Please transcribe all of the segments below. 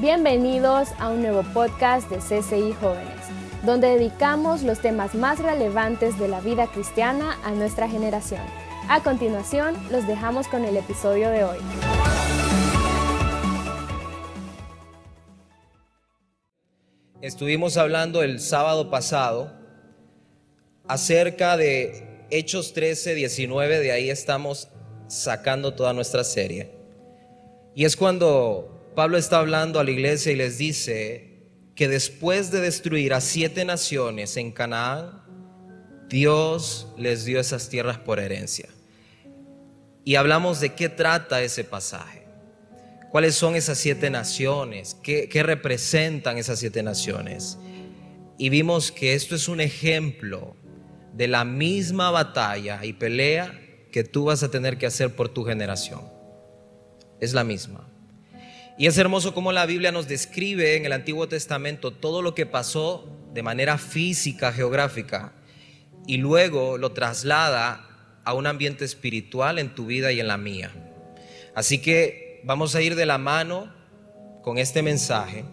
Bienvenidos a un nuevo podcast de CCI Jóvenes, donde dedicamos los temas más relevantes de la vida cristiana a nuestra generación. A continuación, los dejamos con el episodio de hoy. Estuvimos hablando el sábado pasado acerca de Hechos 13, 19, de ahí estamos sacando toda nuestra serie. Y es cuando Pablo está hablando a la iglesia y les dice que después de destruir a siete naciones en Canaán, Dios les dio esas tierras por herencia. Y hablamos de qué trata ese pasaje. ¿Cuáles son esas siete naciones? ¿Qué, representan esas siete naciones? Y vimos que esto es un ejemplo de la misma batalla y pelea que tú vas a tener que hacer por tu generación. Es la misma. Y es hermoso cómo la Biblia nos describe en el Antiguo Testamento todo lo que pasó de manera física, geográfica, y luego lo traslada a un ambiente espiritual en tu vida y en la mía. Así que vamos a ir de la mano con este mensaje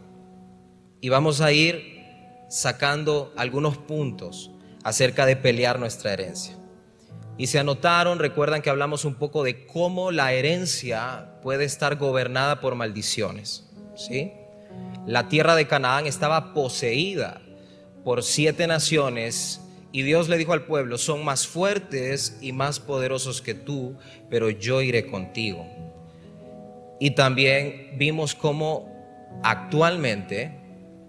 y vamos a ir sacando algunos puntos acerca de pelear nuestra herencia. Y se anotaron, recuerdan que hablamos un poco de cómo la herencia puede estar gobernada por maldiciones. ¿sí? La tierra de Canaán estaba poseída por siete naciones y Dios le dijo al pueblo, son más fuertes y más poderosos que tú, pero yo iré contigo. Y también vimos cómo actualmente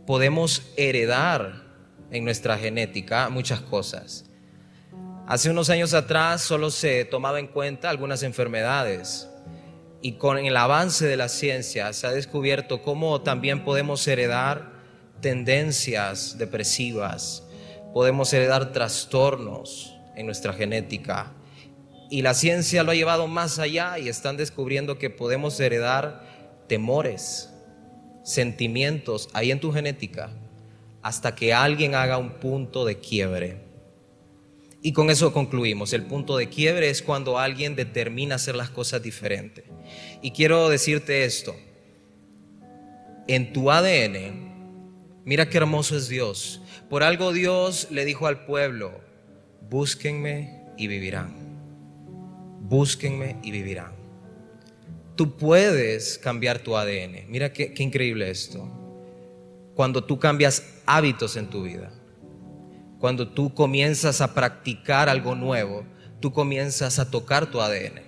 podemos heredar en nuestra genética muchas cosas. Hace unos años atrás solo se tomaba en cuenta algunas enfermedades y con el avance de la ciencia se ha descubierto cómo también podemos heredar tendencias depresivas, podemos heredar trastornos en nuestra genética. Y la ciencia lo ha llevado más allá y están descubriendo que podemos heredar temores, sentimientos ahí en tu genética hasta que alguien haga un punto de quiebre y con eso concluimos. El punto de quiebre es cuando alguien determina hacer las cosas diferentes. Y quiero decirte esto. En tu ADN, mira qué hermoso es Dios. Por algo Dios le dijo al pueblo, búsquenme y vivirán. Búsquenme y vivirán. Tú puedes cambiar tu ADN. Mira qué, qué increíble esto. Cuando tú cambias hábitos en tu vida cuando tú comienzas a practicar algo nuevo, tú comienzas a tocar tu ADN,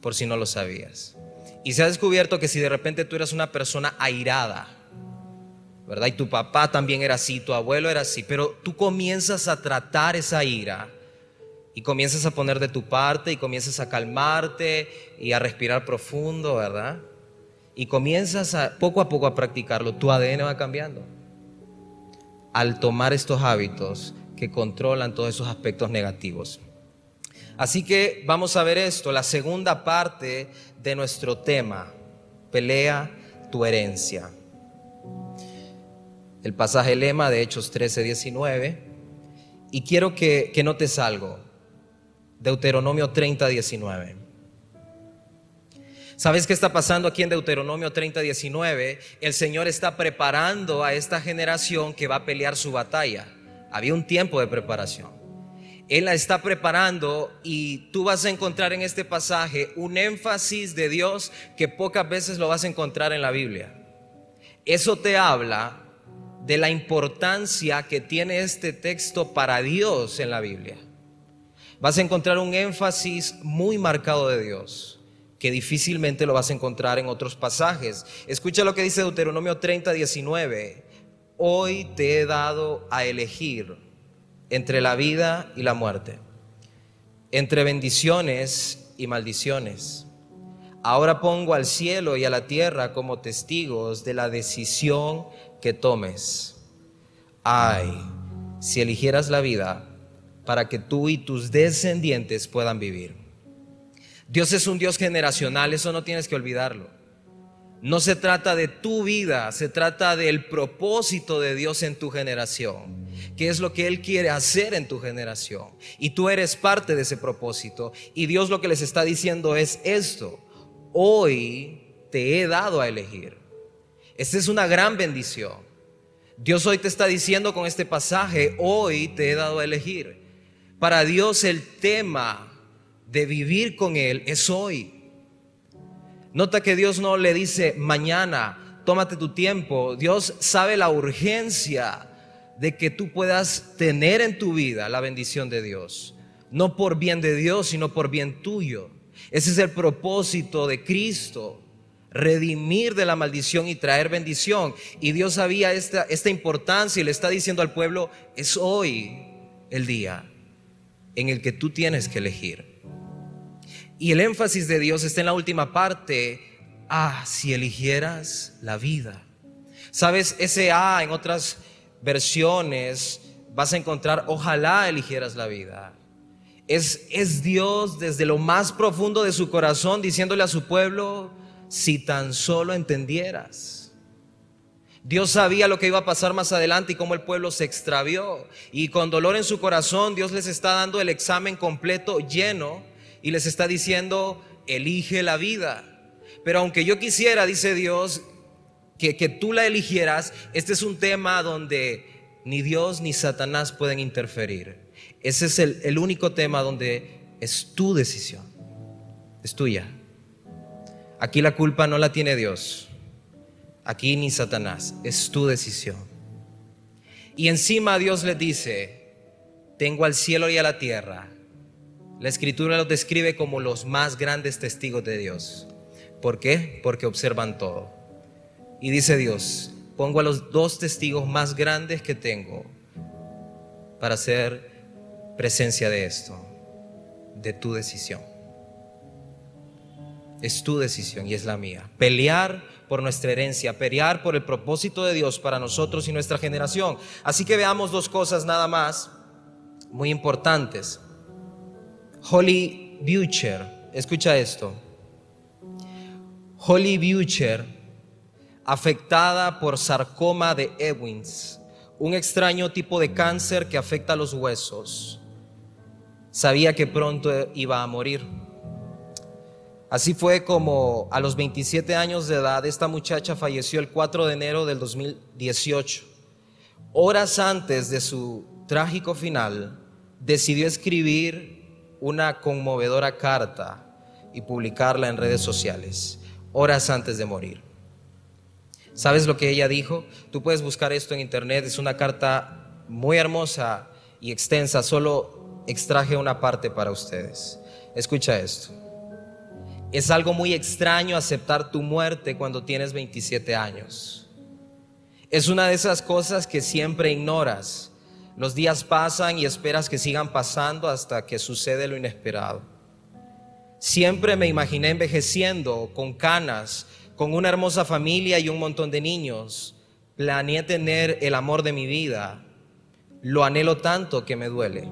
por si no lo sabías. Y se ha descubierto que si de repente tú eras una persona airada, ¿verdad? Y tu papá también era así, tu abuelo era así, pero tú comienzas a tratar esa ira y comienzas a poner de tu parte y comienzas a calmarte y a respirar profundo, ¿verdad? Y comienzas a, poco a poco a practicarlo, tu ADN va cambiando al tomar estos hábitos que controlan todos esos aspectos negativos. Así que vamos a ver esto, la segunda parte de nuestro tema, pelea tu herencia. El pasaje lema de Hechos 13, 19. Y quiero que, que notes algo. Deuteronomio 30, 19. ¿Sabes qué está pasando aquí en Deuteronomio 30, 19? El Señor está preparando a esta generación que va a pelear su batalla. Había un tiempo de preparación. Él la está preparando y tú vas a encontrar en este pasaje un énfasis de Dios que pocas veces lo vas a encontrar en la Biblia. Eso te habla de la importancia que tiene este texto para Dios en la Biblia. Vas a encontrar un énfasis muy marcado de Dios que difícilmente lo vas a encontrar en otros pasajes. Escucha lo que dice Deuteronomio 30, 19. Hoy te he dado a elegir entre la vida y la muerte, entre bendiciones y maldiciones. Ahora pongo al cielo y a la tierra como testigos de la decisión que tomes. Ay, si eligieras la vida para que tú y tus descendientes puedan vivir. Dios es un Dios generacional, eso no tienes que olvidarlo. No se trata de tu vida, se trata del propósito de Dios en tu generación. ¿Qué es lo que Él quiere hacer en tu generación? Y tú eres parte de ese propósito. Y Dios lo que les está diciendo es esto. Hoy te he dado a elegir. Esta es una gran bendición. Dios hoy te está diciendo con este pasaje, hoy te he dado a elegir. Para Dios el tema de vivir con Él es hoy. Nota que Dios no le dice mañana, tómate tu tiempo. Dios sabe la urgencia de que tú puedas tener en tu vida la bendición de Dios. No por bien de Dios, sino por bien tuyo. Ese es el propósito de Cristo redimir de la maldición y traer bendición. Y Dios sabía esta, esta importancia y le está diciendo al pueblo, es hoy el día en el que tú tienes que elegir. Y el énfasis de Dios está en la última parte, ah, si eligieras la vida. Sabes, ese ah en otras versiones vas a encontrar, ojalá eligieras la vida. Es, es Dios desde lo más profundo de su corazón diciéndole a su pueblo, si tan solo entendieras. Dios sabía lo que iba a pasar más adelante y cómo el pueblo se extravió. Y con dolor en su corazón, Dios les está dando el examen completo, lleno, y les está diciendo, elige la vida. Pero aunque yo quisiera, dice Dios, que, que tú la eligieras, este es un tema donde ni Dios ni Satanás pueden interferir. Ese es el, el único tema donde es tu decisión, es tuya. Aquí la culpa no la tiene Dios. Aquí ni Satanás. Es tu decisión. Y encima Dios le dice, tengo al cielo y a la tierra. La escritura los describe como los más grandes testigos de Dios. ¿Por qué? Porque observan todo. Y dice Dios, pongo a los dos testigos más grandes que tengo para hacer presencia de esto, de tu decisión. Es tu decisión y es la mía. Pelear por nuestra herencia, pelear por el propósito de Dios para nosotros y nuestra generación. Así que veamos dos cosas nada más muy importantes. Holly Butcher, escucha esto. Holly Butcher, afectada por sarcoma de Ewins, un extraño tipo de cáncer que afecta a los huesos, sabía que pronto iba a morir. Así fue como a los 27 años de edad esta muchacha falleció el 4 de enero del 2018. Horas antes de su trágico final, decidió escribir una conmovedora carta y publicarla en redes sociales, horas antes de morir. ¿Sabes lo que ella dijo? Tú puedes buscar esto en internet, es una carta muy hermosa y extensa, solo extraje una parte para ustedes. Escucha esto. Es algo muy extraño aceptar tu muerte cuando tienes 27 años. Es una de esas cosas que siempre ignoras. Los días pasan y esperas que sigan pasando hasta que sucede lo inesperado. Siempre me imaginé envejeciendo con canas, con una hermosa familia y un montón de niños. Planeé tener el amor de mi vida. Lo anhelo tanto que me duele.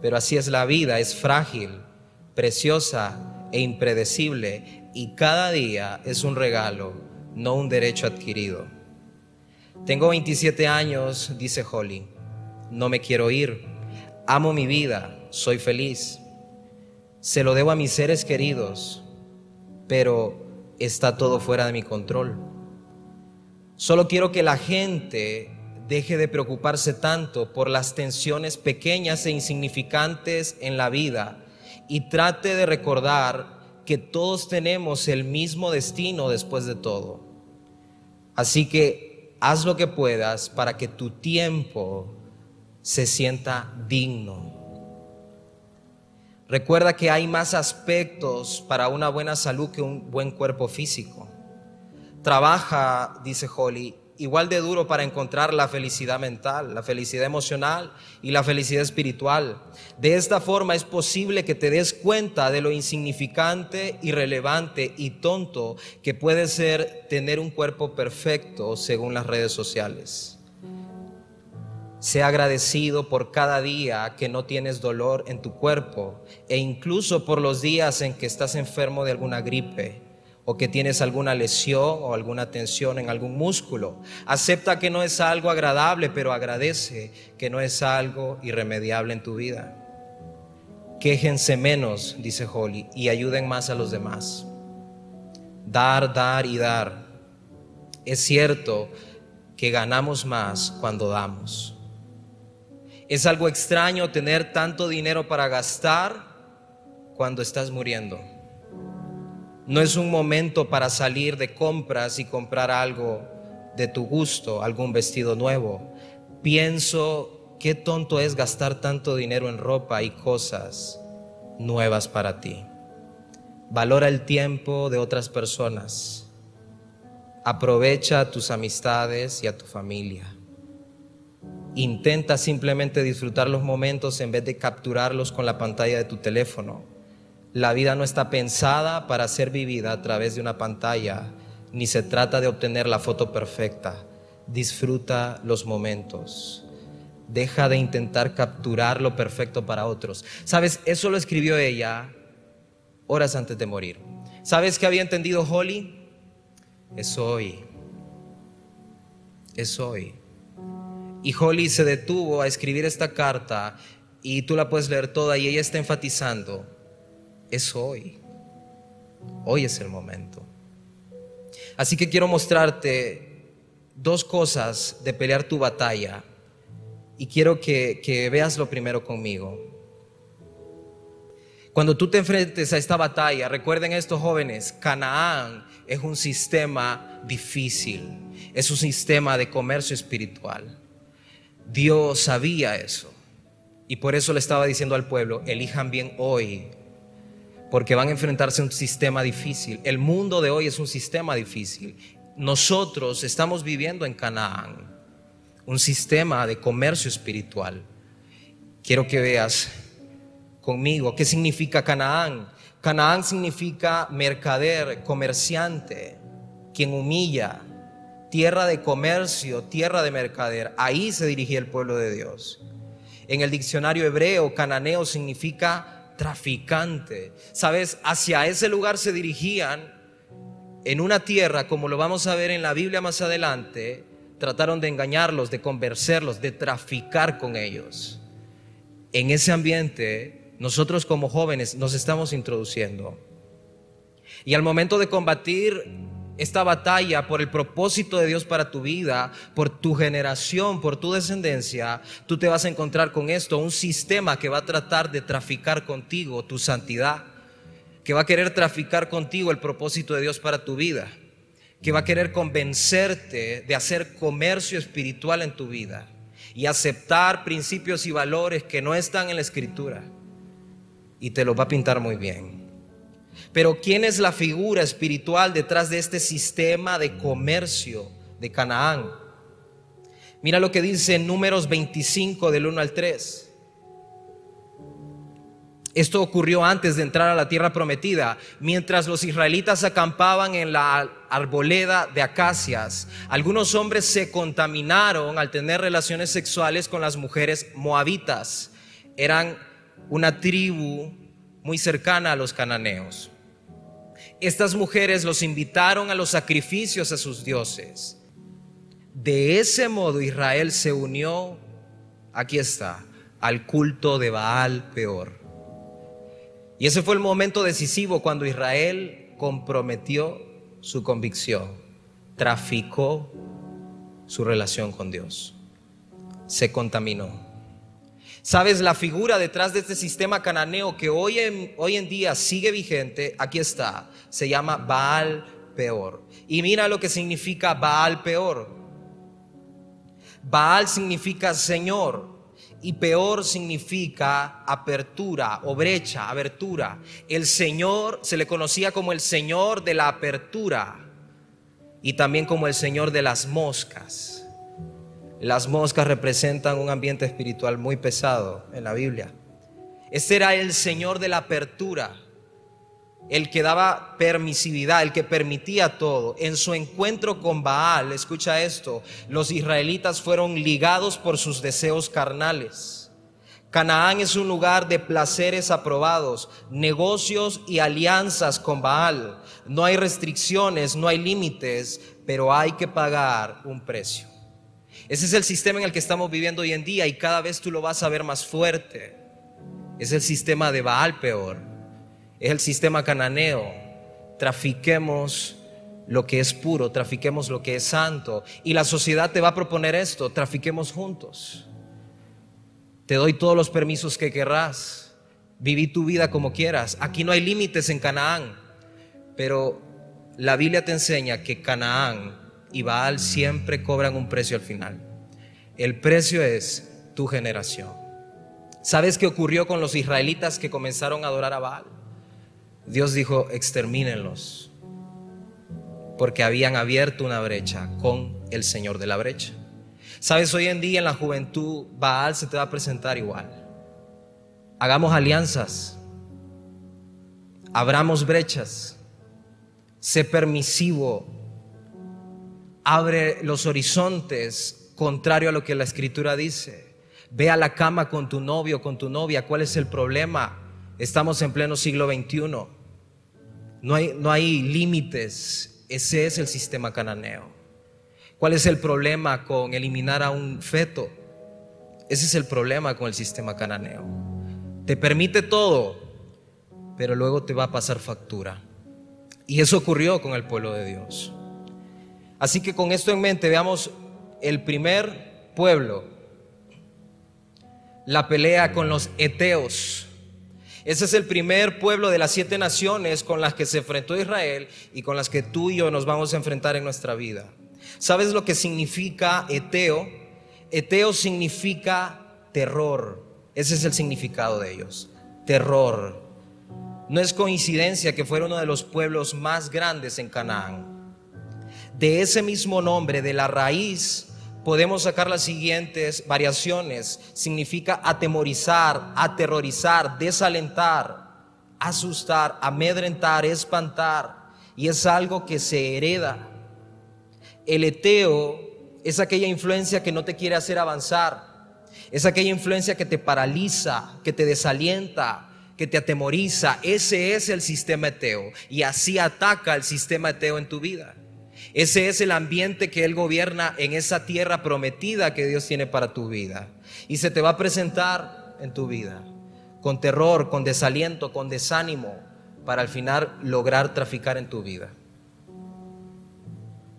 Pero así es la vida, es frágil, preciosa e impredecible y cada día es un regalo, no un derecho adquirido. Tengo 27 años, dice Holly, no me quiero ir, amo mi vida, soy feliz, se lo debo a mis seres queridos, pero está todo fuera de mi control. Solo quiero que la gente deje de preocuparse tanto por las tensiones pequeñas e insignificantes en la vida y trate de recordar que todos tenemos el mismo destino después de todo. Así que haz lo que puedas para que tu tiempo se sienta digno. Recuerda que hay más aspectos para una buena salud que un buen cuerpo físico. Trabaja, dice Holly, igual de duro para encontrar la felicidad mental, la felicidad emocional y la felicidad espiritual. De esta forma es posible que te des cuenta de lo insignificante, irrelevante y tonto que puede ser tener un cuerpo perfecto según las redes sociales. Sea agradecido por cada día que no tienes dolor en tu cuerpo e incluso por los días en que estás enfermo de alguna gripe o que tienes alguna lesión o alguna tensión en algún músculo. Acepta que no es algo agradable, pero agradece que no es algo irremediable en tu vida. Quéjense menos, dice Holly, y ayuden más a los demás. Dar, dar y dar. Es cierto que ganamos más cuando damos. Es algo extraño tener tanto dinero para gastar cuando estás muriendo. No es un momento para salir de compras y comprar algo de tu gusto, algún vestido nuevo. Pienso, qué tonto es gastar tanto dinero en ropa y cosas nuevas para ti. Valora el tiempo de otras personas. Aprovecha tus amistades y a tu familia. Intenta simplemente disfrutar los momentos en vez de capturarlos con la pantalla de tu teléfono. La vida no está pensada para ser vivida a través de una pantalla, ni se trata de obtener la foto perfecta. Disfruta los momentos. Deja de intentar capturar lo perfecto para otros. Sabes, eso lo escribió ella horas antes de morir. ¿Sabes qué había entendido Holly? Es hoy. Es hoy. Y Holly se detuvo a escribir esta carta y tú la puedes leer toda y ella está enfatizando, es hoy. Hoy es el momento. Así que quiero mostrarte dos cosas de pelear tu batalla y quiero que, que veas lo primero conmigo. Cuando tú te enfrentes a esta batalla, recuerden estos jóvenes, Canaán es un sistema difícil, es un sistema de comercio espiritual. Dios sabía eso. Y por eso le estaba diciendo al pueblo, elijan bien hoy, porque van a enfrentarse a un sistema difícil. El mundo de hoy es un sistema difícil. Nosotros estamos viviendo en Canaán, un sistema de comercio espiritual. Quiero que veas conmigo qué significa Canaán. Canaán significa mercader, comerciante, quien humilla, tierra de comercio, tierra de mercader. Ahí se dirigía el pueblo de Dios. En el diccionario hebreo, cananeo significa traficante. Sabes, hacia ese lugar se dirigían en una tierra, como lo vamos a ver en la Biblia más adelante, trataron de engañarlos, de convencerlos, de traficar con ellos. En ese ambiente, nosotros como jóvenes nos estamos introduciendo. Y al momento de combatir esta batalla por el propósito de Dios para tu vida, por tu generación, por tu descendencia, tú te vas a encontrar con esto, un sistema que va a tratar de traficar contigo tu santidad, que va a querer traficar contigo el propósito de Dios para tu vida, que va a querer convencerte de hacer comercio espiritual en tu vida y aceptar principios y valores que no están en la escritura y te lo va a pintar muy bien. Pero ¿quién es la figura espiritual detrás de este sistema de comercio de Canaán? Mira lo que dice en números 25 del 1 al 3. Esto ocurrió antes de entrar a la tierra prometida, mientras los israelitas acampaban en la arboleda de acacias. Algunos hombres se contaminaron al tener relaciones sexuales con las mujeres moabitas. Eran una tribu muy cercana a los cananeos. Estas mujeres los invitaron a los sacrificios a sus dioses. De ese modo Israel se unió, aquí está, al culto de Baal peor. Y ese fue el momento decisivo cuando Israel comprometió su convicción, traficó su relación con Dios, se contaminó. ¿Sabes? La figura detrás de este sistema cananeo que hoy en, hoy en día sigue vigente, aquí está, se llama Baal Peor. Y mira lo que significa Baal Peor. Baal significa Señor y peor significa apertura o brecha, abertura. El Señor se le conocía como el Señor de la apertura y también como el Señor de las moscas. Las moscas representan un ambiente espiritual muy pesado en la Biblia. Este era el Señor de la apertura, el que daba permisividad, el que permitía todo. En su encuentro con Baal, escucha esto, los israelitas fueron ligados por sus deseos carnales. Canaán es un lugar de placeres aprobados, negocios y alianzas con Baal. No hay restricciones, no hay límites, pero hay que pagar un precio. Ese es el sistema en el que estamos viviendo hoy en día y cada vez tú lo vas a ver más fuerte. Es el sistema de Baal peor. Es el sistema cananeo. Trafiquemos lo que es puro, trafiquemos lo que es santo. Y la sociedad te va a proponer esto, trafiquemos juntos. Te doy todos los permisos que querrás. Viví tu vida como quieras. Aquí no hay límites en Canaán. Pero la Biblia te enseña que Canaán y Baal siempre cobran un precio al final. El precio es tu generación. ¿Sabes qué ocurrió con los israelitas que comenzaron a adorar a Baal? Dios dijo, extermínenlos, porque habían abierto una brecha con el Señor de la brecha. ¿Sabes? Hoy en día en la juventud Baal se te va a presentar igual. Hagamos alianzas, abramos brechas, sé permisivo, abre los horizontes contrario a lo que la escritura dice. Ve a la cama con tu novio, con tu novia, ¿cuál es el problema? Estamos en pleno siglo XXI. No hay, no hay límites. Ese es el sistema cananeo. ¿Cuál es el problema con eliminar a un feto? Ese es el problema con el sistema cananeo. Te permite todo, pero luego te va a pasar factura. Y eso ocurrió con el pueblo de Dios. Así que con esto en mente veamos el primer pueblo, la pelea con los eteos. Ese es el primer pueblo de las siete naciones con las que se enfrentó Israel y con las que tú y yo nos vamos a enfrentar en nuestra vida. ¿Sabes lo que significa eteo? Eteo significa terror. Ese es el significado de ellos. Terror. No es coincidencia que fuera uno de los pueblos más grandes en Canaán. De ese mismo nombre, de la raíz, podemos sacar las siguientes variaciones. Significa atemorizar, aterrorizar, desalentar, asustar, amedrentar, espantar. Y es algo que se hereda. El eteo es aquella influencia que no te quiere hacer avanzar. Es aquella influencia que te paraliza, que te desalienta, que te atemoriza. Ese es el sistema eteo. Y así ataca el sistema eteo en tu vida. Ese es el ambiente que Él gobierna en esa tierra prometida que Dios tiene para tu vida. Y se te va a presentar en tu vida con terror, con desaliento, con desánimo, para al final lograr traficar en tu vida.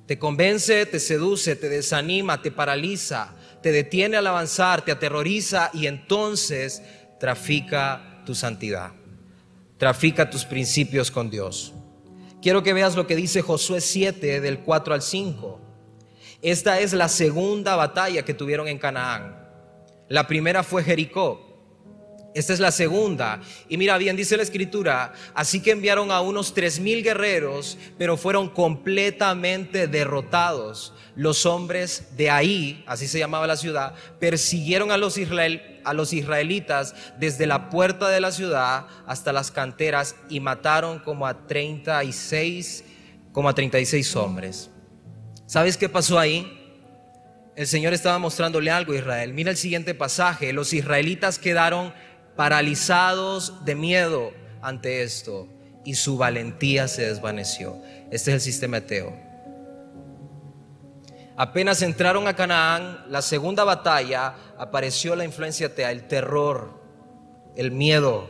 Te convence, te seduce, te desanima, te paraliza, te detiene al avanzar, te aterroriza y entonces trafica tu santidad. Trafica tus principios con Dios. Quiero que veas lo que dice Josué 7 del 4 al 5. Esta es la segunda batalla que tuvieron en Canaán. La primera fue Jericó. Esta es la segunda. Y mira bien, dice la escritura, así que enviaron a unos tres mil guerreros, pero fueron completamente derrotados. Los hombres de ahí, así se llamaba la ciudad, persiguieron a los, a los israelitas desde la puerta de la ciudad hasta las canteras y mataron como a 36, como a 36 hombres. ¿Sabes qué pasó ahí? El Señor estaba mostrándole algo a Israel. Mira el siguiente pasaje. Los israelitas quedaron paralizados de miedo ante esto y su valentía se desvaneció. Este es el sistema eteo. Apenas entraron a Canaán, la segunda batalla, apareció la influencia atea, el terror, el miedo,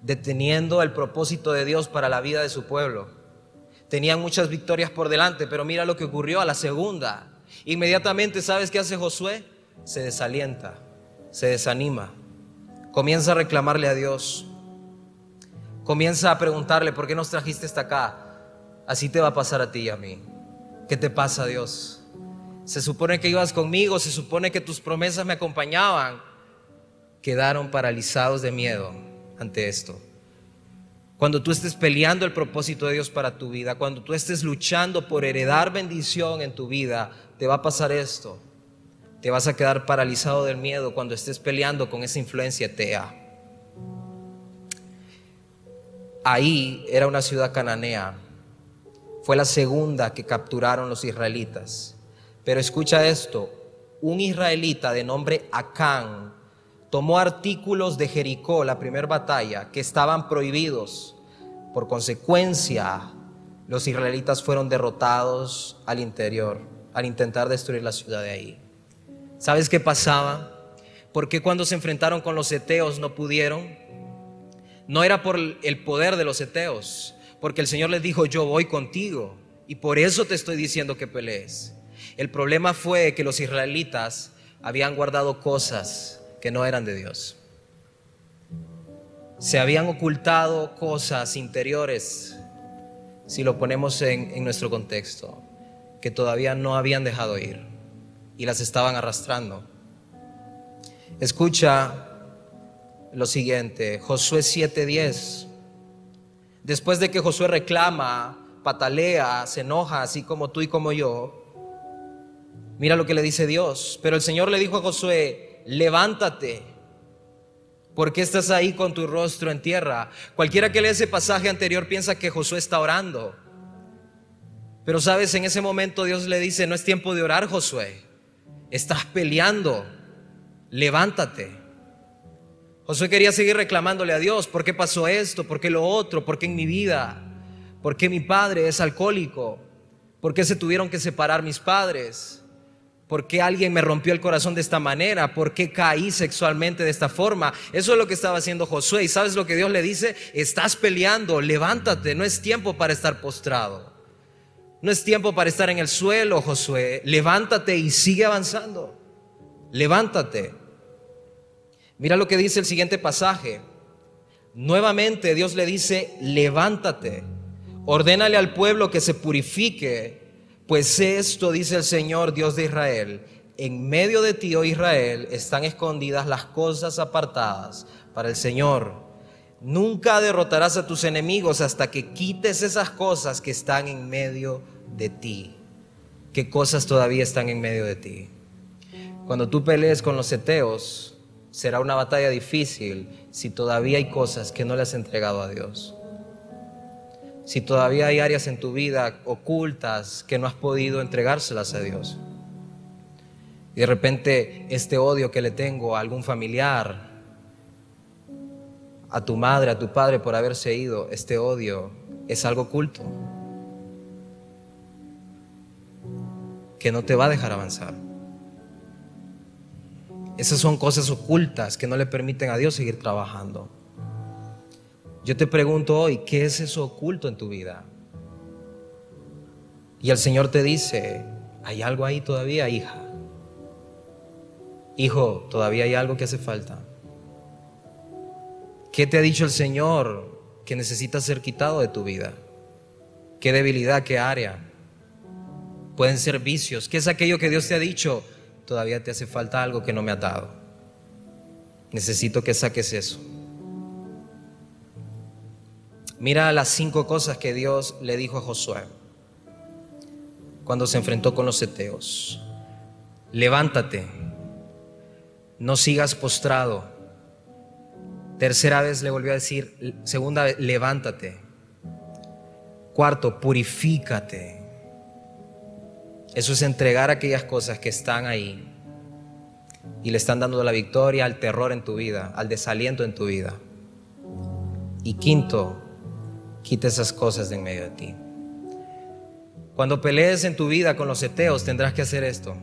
deteniendo el propósito de Dios para la vida de su pueblo. Tenían muchas victorias por delante, pero mira lo que ocurrió a la segunda. Inmediatamente, ¿sabes qué hace Josué? Se desalienta, se desanima Comienza a reclamarle a Dios. Comienza a preguntarle, ¿por qué nos trajiste hasta acá? Así te va a pasar a ti y a mí. ¿Qué te pasa, Dios? Se supone que ibas conmigo, se supone que tus promesas me acompañaban. Quedaron paralizados de miedo ante esto. Cuando tú estés peleando el propósito de Dios para tu vida, cuando tú estés luchando por heredar bendición en tu vida, te va a pasar esto te vas a quedar paralizado del miedo cuando estés peleando con esa influencia tea. Ahí era una ciudad cananea. Fue la segunda que capturaron los israelitas. Pero escucha esto, un israelita de nombre Acán tomó artículos de Jericó, la primera batalla, que estaban prohibidos. Por consecuencia, los israelitas fueron derrotados al interior, al intentar destruir la ciudad de ahí. ¿Sabes qué pasaba? ¿Por qué cuando se enfrentaron con los eteos no pudieron? No era por el poder de los eteos, porque el Señor les dijo, yo voy contigo. y por eso te estoy diciendo que pelees. El problema fue que los israelitas habían guardado cosas que no eran de Dios. Se habían ocultado cosas interiores, si lo ponemos en, nuestro contexto, que todavía no habían dejado ir y las estaban arrastrando. Escucha lo siguiente, Josué 7:10. Después de que Josué reclama, patalea, se enoja, así como tú y como yo, mira lo que le dice Dios. Pero el Señor le dijo a Josué, levántate, porque estás ahí con tu rostro en tierra. Cualquiera que lee ese pasaje anterior piensa que Josué está orando. Pero sabes, en ese momento Dios le dice, no es tiempo de orar, Josué. Estás peleando. Levántate. Josué quería seguir reclamándole a Dios, ¿por qué pasó esto? ¿Por qué lo otro? ¿Por qué en mi vida? ¿Por qué mi padre es alcohólico? ¿Por qué se tuvieron que separar mis padres? ¿Por qué alguien me rompió el corazón de esta manera? ¿Por qué caí sexualmente de esta forma? Eso es lo que estaba haciendo Josué. ¿Y sabes lo que Dios le dice? Estás peleando, levántate, no es tiempo para estar postrado. No es tiempo para estar en el suelo, Josué. Levántate y sigue avanzando. Levántate. Mira lo que dice el siguiente pasaje. Nuevamente Dios le dice, levántate, ordénale al pueblo que se purifique, pues esto dice el Señor Dios de Israel, en medio de ti, oh Israel, están escondidas las cosas apartadas para el Señor. Nunca derrotarás a tus enemigos hasta que quites esas cosas que están en medio de ti. ¿Qué cosas todavía están en medio de ti? Cuando tú pelees con los seteos, será una batalla difícil si todavía hay cosas que no le has entregado a Dios. Si todavía hay áreas en tu vida ocultas que no has podido entregárselas a Dios. Y de repente este odio que le tengo a algún familiar, a tu madre, a tu padre por haberse ido, este odio es algo oculto. Que no te va a dejar avanzar. Esas son cosas ocultas que no le permiten a Dios seguir trabajando. Yo te pregunto hoy, ¿qué es eso oculto en tu vida? Y el Señor te dice, ¿hay algo ahí todavía, hija? Hijo, todavía hay algo que hace falta. ¿Qué te ha dicho el Señor que necesita ser quitado de tu vida? ¿Qué debilidad, qué área? Pueden ser vicios. ¿Qué es aquello que Dios te ha dicho? todavía te hace falta algo que no me ha dado. Necesito que saques eso. Mira las cinco cosas que Dios le dijo a Josué cuando se enfrentó con los seteos. Levántate, no sigas postrado. Tercera vez le volvió a decir, segunda vez, levántate. Cuarto, purifícate. Eso es entregar aquellas cosas que están ahí y le están dando la victoria al terror en tu vida, al desaliento en tu vida. Y quinto, quita esas cosas de en medio de ti. Cuando pelees en tu vida con los eteos, tendrás que hacer esto.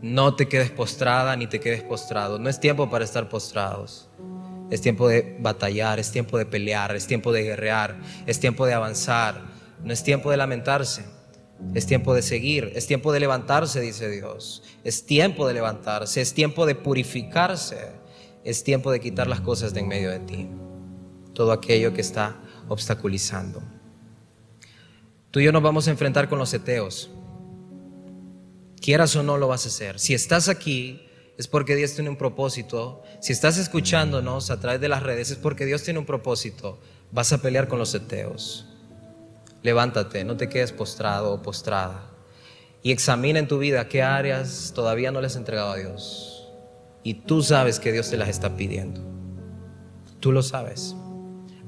No te quedes postrada ni te quedes postrado. No es tiempo para estar postrados. Es tiempo de batallar, es tiempo de pelear, es tiempo de guerrear, es tiempo de avanzar. No es tiempo de lamentarse. Es tiempo de seguir, es tiempo de levantarse, dice Dios. Es tiempo de levantarse, es tiempo de purificarse, es tiempo de quitar las cosas de en medio de ti. Todo aquello que está obstaculizando. Tú y yo nos vamos a enfrentar con los eteos. Quieras o no lo vas a hacer. Si estás aquí, es porque Dios tiene un propósito. Si estás escuchándonos a través de las redes, es porque Dios tiene un propósito. Vas a pelear con los eteos levántate, no te quedes postrado o postrada. Y examina en tu vida qué áreas todavía no le has entregado a Dios. Y tú sabes que Dios te las está pidiendo. Tú lo sabes.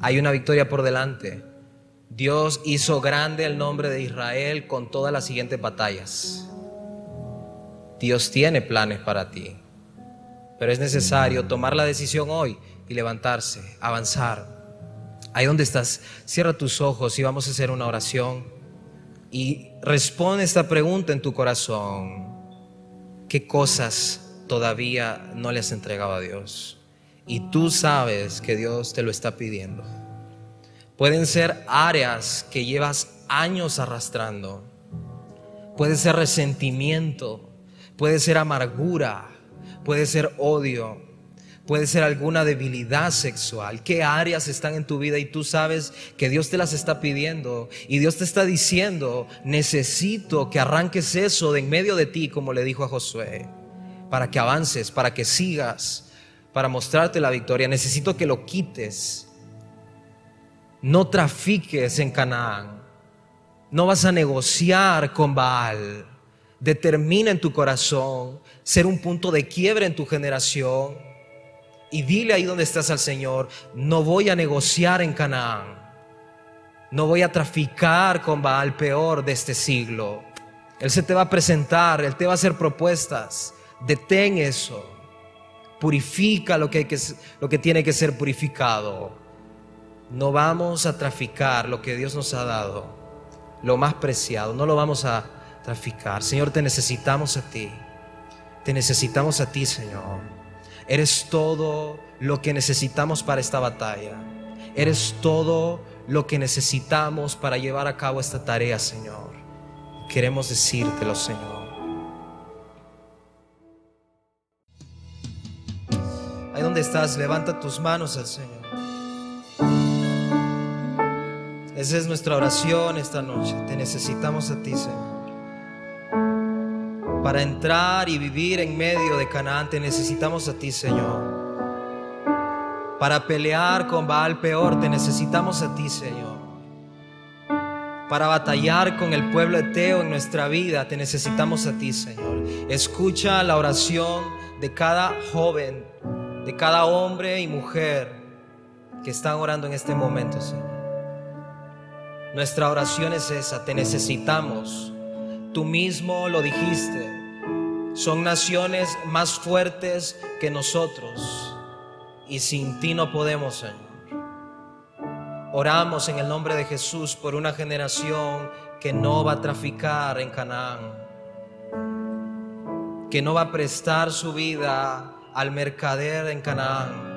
Hay una victoria por delante. Dios hizo grande el nombre de Israel con todas las siguientes batallas. Dios tiene planes para ti. Pero es necesario tomar la decisión hoy y levantarse, avanzar, Ahí donde estás, cierra tus ojos y vamos a hacer una oración. Y responde esta pregunta en tu corazón. ¿Qué cosas todavía no le has entregado a Dios? Y tú sabes que Dios te lo está pidiendo. Pueden ser áreas que llevas años arrastrando. Puede ser resentimiento, puede ser amargura, puede ser odio, puede ser alguna debilidad sexual. ¿Qué áreas están en tu vida y tú sabes que Dios te las está pidiendo y Dios te está diciendo, necesito que arranques eso de en medio de ti, como le dijo a Josué, para que avances, para que sigas, para mostrarte la victoria. Necesito que lo quites. No trafiques en Canaán. No vas a negociar con Baal. Determina en tu corazón ser un punto de quiebre en tu generación. Y dile ahí donde estás al Señor, no voy a negociar en Canaán. No voy a traficar con Baal peor de este siglo. Él se te va a presentar, Él te va a hacer propuestas. Detén eso. Purifica lo que, lo que tiene que ser purificado. No vamos a traficar lo que Dios nos ha dado lo más preciado, no lo vamos a traficar. Señor, te necesitamos a ti. Te necesitamos a ti, Señor. Eres todo lo que necesitamos para esta batalla. Eres todo lo que necesitamos para llevar a cabo esta tarea, Señor. Queremos decírtelo, Señor. Ahí donde estás, levanta tus manos al Señor. Esa es nuestra oración esta noche. Te necesitamos a ti, Señor. Para entrar y vivir en medio de Canaán, te necesitamos a ti, Señor. Para pelear con Baal peor, te necesitamos a ti, Señor. Para batallar con el pueblo eteo en nuestra vida, te necesitamos a ti, Señor. Escucha la oración de cada joven, de cada hombre y mujer que están orando en este momento, Señor. Nuestra oración es esa, te necesitamos. Tú mismo lo dijiste. Son naciones más fuertes que nosotros y sin ti no podemos, Señor. Oramos en el nombre de Jesús por una generación que no va a traficar en Canaán, que no va a prestar su vida al mercader en Canaán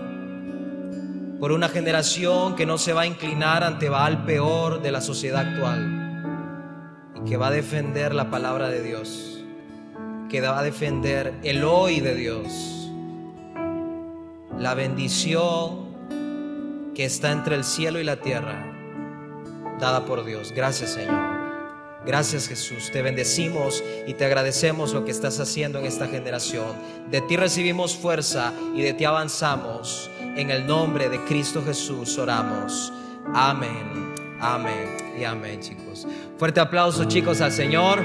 por una generación que no se va a inclinar ante Baal peor de la sociedad actual y que va a defender la palabra de Dios, que va a defender el hoy de Dios, la bendición que está entre el cielo y la tierra, dada por Dios. Gracias Señor. Gracias Jesús, te bendecimos y te agradecemos lo que estás haciendo en esta generación. De ti recibimos fuerza y de ti avanzamos. En el nombre de Cristo Jesús oramos. Amén, amén y amén, chicos. Fuerte aplauso, chicos, al Señor.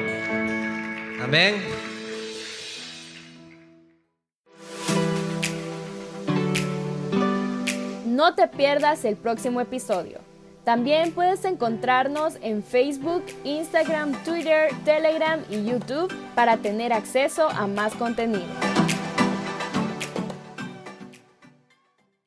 Amén. No te pierdas el próximo episodio. También puedes encontrarnos en Facebook, Instagram, Twitter, Telegram y YouTube para tener acceso a más contenido.